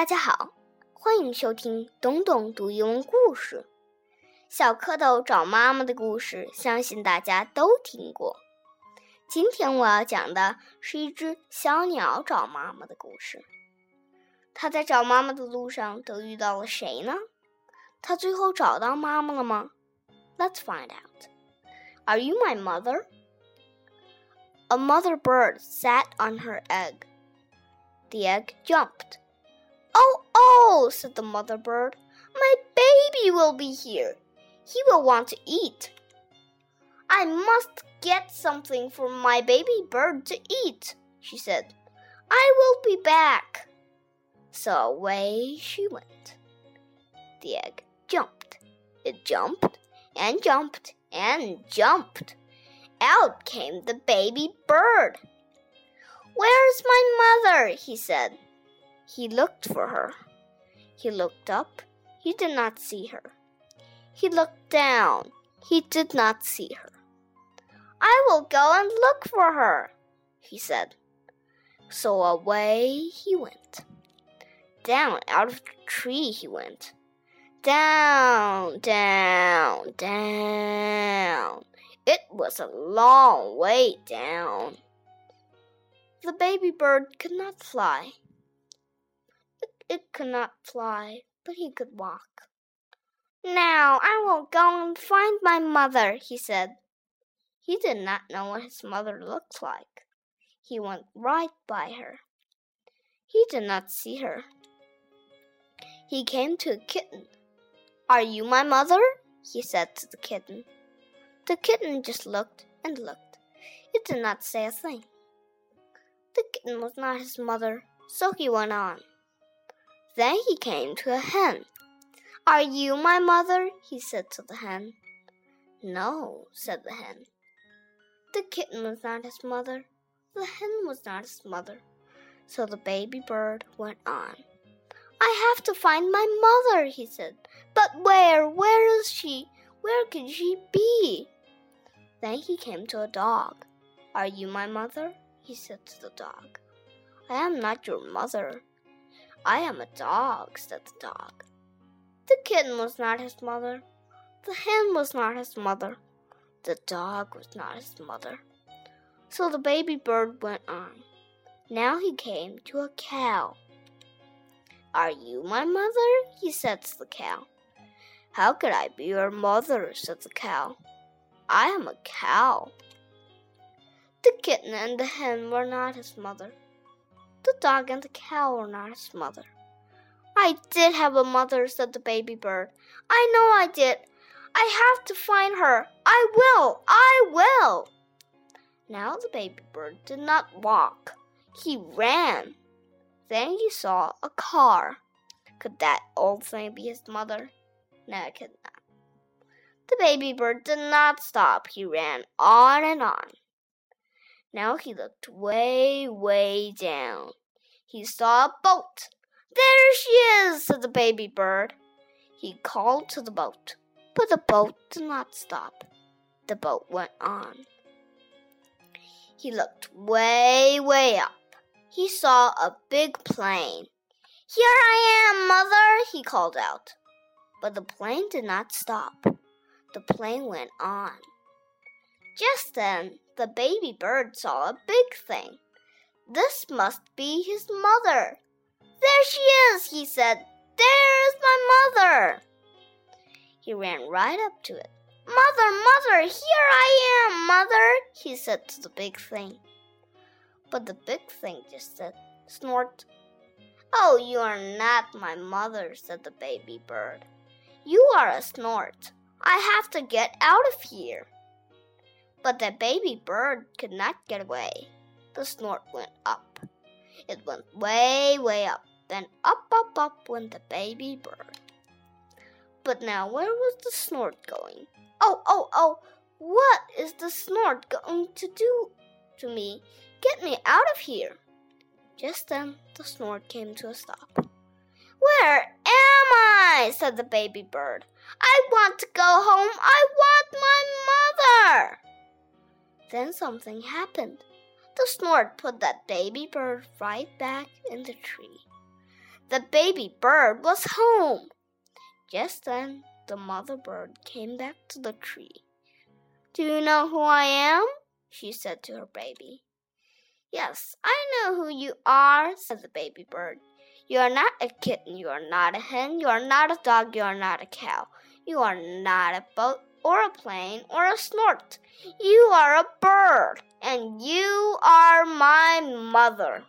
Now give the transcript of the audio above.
大家好，欢迎收听东东读英文故事。小蝌蚪找妈妈的故事，相信大家都听过。今天我要讲的是一只小鸟找妈妈的故事。它在找妈妈的路上都遇到了谁呢？它最后找到妈妈了吗？Let's find out. Are you my mother? A mother bird sat on her egg. The egg jumped. Oh, said the mother bird. My baby will be here. He will want to eat. I must get something for my baby bird to eat, she said. I will be back. So away she went. The egg jumped. It jumped and jumped and jumped. Out came the baby bird. Where's my mother? he said. He looked for her. He looked up. He did not see her. He looked down. He did not see her. I will go and look for her, he said. So away he went. Down out of the tree he went. Down, down, down. It was a long way down. The baby bird could not fly. Could not fly, but he could walk. Now I will go and find my mother, he said. He did not know what his mother looked like. He went right by her. He did not see her. He came to a kitten. Are you my mother? he said to the kitten. The kitten just looked and looked. It did not say a thing. The kitten was not his mother, so he went on. Then he came to a hen. Are you my mother? he said to the hen. No, said the hen. The kitten was not his mother. The hen was not his mother. So the baby bird went on. I have to find my mother, he said. But where? Where is she? Where can she be? Then he came to a dog. Are you my mother? he said to the dog. I am not your mother, I am a dog, said the dog. The kitten was not his mother. The hen was not his mother. The dog was not his mother. So the baby bird went on. Now he came to a cow. Are you my mother? he said to the cow. How could I be your mother? said the cow. I am a cow. The kitten and the hen were not his mother. The dog and the cow are not his mother. I did have a mother, said the baby bird. I know I did. I have to find her. I will. I will. Now the baby bird did not walk. He ran. Then he saw a car. Could that old thing be his mother? No, it could not. The baby bird did not stop. He ran on and on. Now he looked way, way down. He saw a boat. There she is, said the baby bird. He called to the boat, but the boat did not stop. The boat went on. He looked way, way up. He saw a big plane. Here I am, mother, he called out. But the plane did not stop. The plane went on. Just then, the baby bird saw a big thing. This must be his mother. There she is, he said. There is my mother. He ran right up to it. Mother, mother, here I am, mother, he said to the big thing. But the big thing just said, snort. Oh, you are not my mother, said the baby bird. You are a snort. I have to get out of here. But the baby bird could not get away. The snort went up. It went way, way up. Then up, up, up went the baby bird. But now where was the snort going? Oh, oh, oh! What is the snort going to do to me? Get me out of here! Just then the snort came to a stop. Where am I? said the baby bird. I want to go home. I want my mother. Then something happened. The snort put that baby bird right back in the tree. the baby bird was home. Just then, the mother bird came back to the tree. Do you know who I am? she said to her baby. Yes, I know who you are, said the baby bird. You are not a kitten, you are not a hen, you are not a dog, you are not a cow. You are not a boat or a plane or a snort. You are a bird, and you are my mother.